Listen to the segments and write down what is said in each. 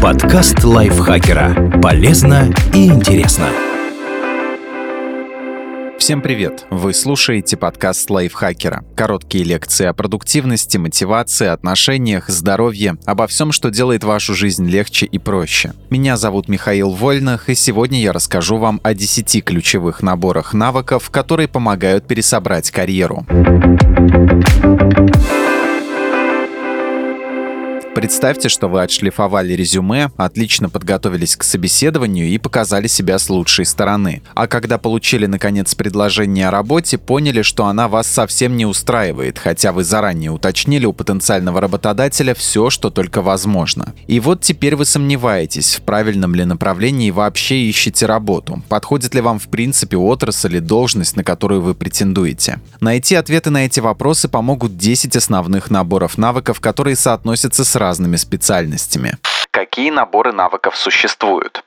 Подкаст лайфхакера. Полезно и интересно. Всем привет! Вы слушаете подкаст лайфхакера. Короткие лекции о продуктивности, мотивации, отношениях, здоровье, обо всем, что делает вашу жизнь легче и проще. Меня зовут Михаил Вольных, и сегодня я расскажу вам о 10 ключевых наборах навыков, которые помогают пересобрать карьеру. Представьте, что вы отшлифовали резюме, отлично подготовились к собеседованию и показали себя с лучшей стороны. А когда получили, наконец, предложение о работе, поняли, что она вас совсем не устраивает, хотя вы заранее уточнили у потенциального работодателя все, что только возможно. И вот теперь вы сомневаетесь, в правильном ли направлении вообще ищете работу, подходит ли вам в принципе отрасль или должность, на которую вы претендуете. Найти ответы на эти вопросы помогут 10 основных наборов навыков, которые соотносятся с разными специальностями. Какие наборы навыков существуют?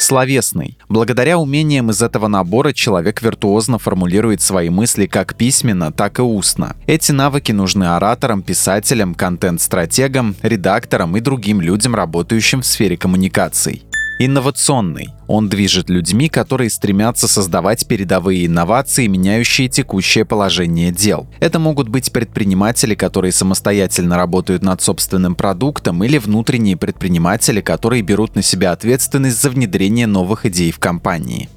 Словесный. Благодаря умениям из этого набора человек виртуозно формулирует свои мысли как письменно, так и устно. Эти навыки нужны ораторам, писателям, контент-стратегам, редакторам и другим людям, работающим в сфере коммуникаций. Инновационный. Он движет людьми, которые стремятся создавать передовые инновации, меняющие текущее положение дел. Это могут быть предприниматели, которые самостоятельно работают над собственным продуктом, или внутренние предприниматели, которые берут на себя ответственность за внедрение новых идей в компании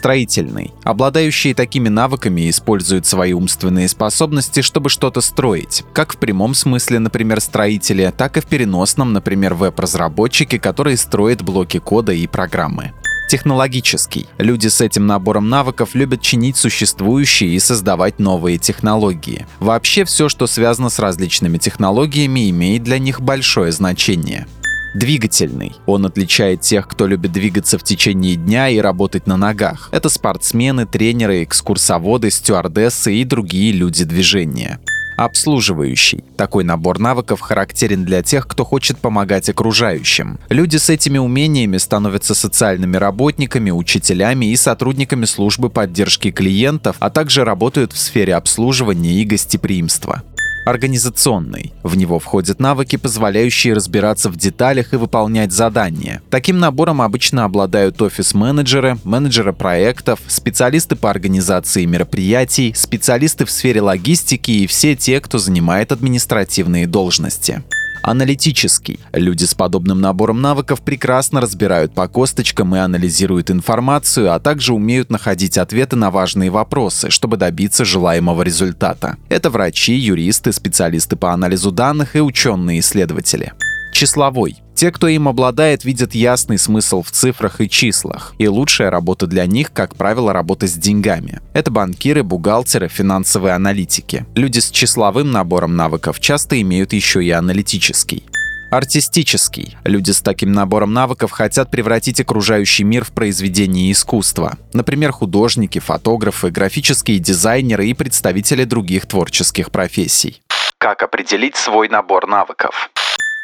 строительный. Обладающие такими навыками используют свои умственные способности, чтобы что-то строить. Как в прямом смысле, например, строители, так и в переносном, например, веб-разработчики, которые строят блоки кода и программы технологический. Люди с этим набором навыков любят чинить существующие и создавать новые технологии. Вообще все, что связано с различными технологиями, имеет для них большое значение. Двигательный. Он отличает тех, кто любит двигаться в течение дня и работать на ногах. Это спортсмены, тренеры, экскурсоводы, стюардессы и другие люди движения обслуживающий. Такой набор навыков характерен для тех, кто хочет помогать окружающим. Люди с этими умениями становятся социальными работниками, учителями и сотрудниками службы поддержки клиентов, а также работают в сфере обслуживания и гостеприимства организационный. В него входят навыки, позволяющие разбираться в деталях и выполнять задания. Таким набором обычно обладают офис-менеджеры, менеджеры проектов, специалисты по организации мероприятий, специалисты в сфере логистики и все те, кто занимает административные должности. Аналитический. Люди с подобным набором навыков прекрасно разбирают по косточкам и анализируют информацию, а также умеют находить ответы на важные вопросы, чтобы добиться желаемого результата. Это врачи, юристы, специалисты по анализу данных и ученые-исследователи числовой. Те, кто им обладает, видят ясный смысл в цифрах и числах. И лучшая работа для них, как правило, работа с деньгами. Это банкиры, бухгалтеры, финансовые аналитики. Люди с числовым набором навыков часто имеют еще и аналитический. Артистический. Люди с таким набором навыков хотят превратить окружающий мир в произведение искусства. Например, художники, фотографы, графические дизайнеры и представители других творческих профессий. Как определить свой набор навыков?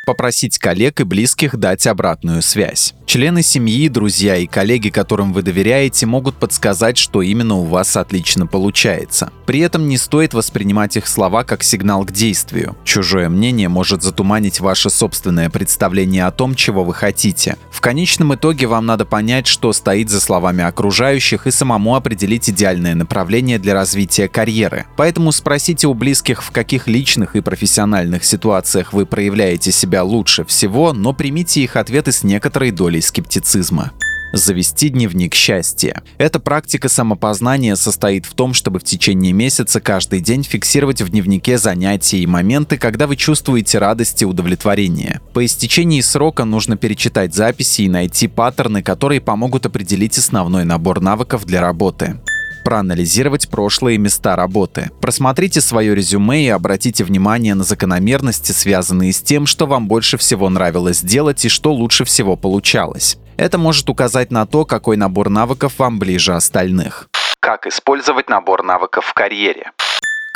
Попросить коллег и близких дать обратную связь. Члены семьи, друзья и коллеги, которым вы доверяете, могут подсказать, что именно у вас отлично получается. При этом не стоит воспринимать их слова как сигнал к действию. Чужое мнение может затуманить ваше собственное представление о том, чего вы хотите. В конечном итоге вам надо понять, что стоит за словами окружающих и самому определить идеальное направление для развития карьеры. Поэтому спросите у близких, в каких личных и профессиональных ситуациях вы проявляете себя себя лучше всего, но примите их ответы с некоторой долей скептицизма. Завести дневник счастья. Эта практика самопознания состоит в том, чтобы в течение месяца каждый день фиксировать в дневнике занятия и моменты, когда вы чувствуете радость и удовлетворение. По истечении срока нужно перечитать записи и найти паттерны, которые помогут определить основной набор навыков для работы проанализировать прошлые места работы. Просмотрите свое резюме и обратите внимание на закономерности, связанные с тем, что вам больше всего нравилось делать и что лучше всего получалось. Это может указать на то, какой набор навыков вам ближе остальных. Как использовать набор навыков в карьере?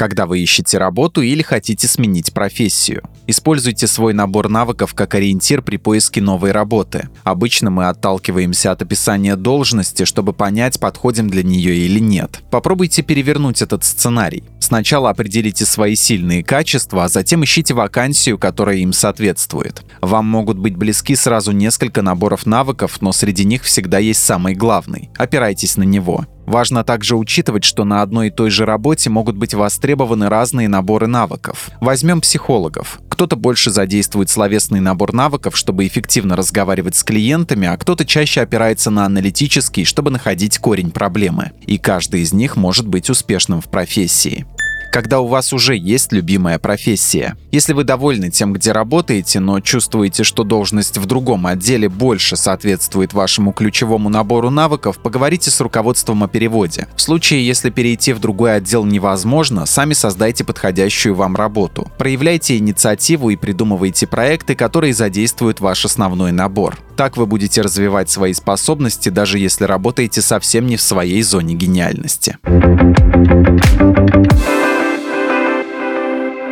Когда вы ищете работу или хотите сменить профессию. Используйте свой набор навыков как ориентир при поиске новой работы. Обычно мы отталкиваемся от описания должности, чтобы понять, подходим для нее или нет. Попробуйте перевернуть этот сценарий. Сначала определите свои сильные качества, а затем ищите вакансию, которая им соответствует. Вам могут быть близки сразу несколько наборов навыков, но среди них всегда есть самый главный. Опирайтесь на него. Важно также учитывать, что на одной и той же работе могут быть востребованы разные наборы навыков. Возьмем психологов. Кто-то больше задействует словесный набор навыков, чтобы эффективно разговаривать с клиентами, а кто-то чаще опирается на аналитический, чтобы находить корень проблемы. И каждый из них может быть успешным в профессии когда у вас уже есть любимая профессия. Если вы довольны тем, где работаете, но чувствуете, что должность в другом отделе больше соответствует вашему ключевому набору навыков, поговорите с руководством о переводе. В случае, если перейти в другой отдел невозможно, сами создайте подходящую вам работу. Проявляйте инициативу и придумывайте проекты, которые задействуют ваш основной набор. Так вы будете развивать свои способности, даже если работаете совсем не в своей зоне гениальности.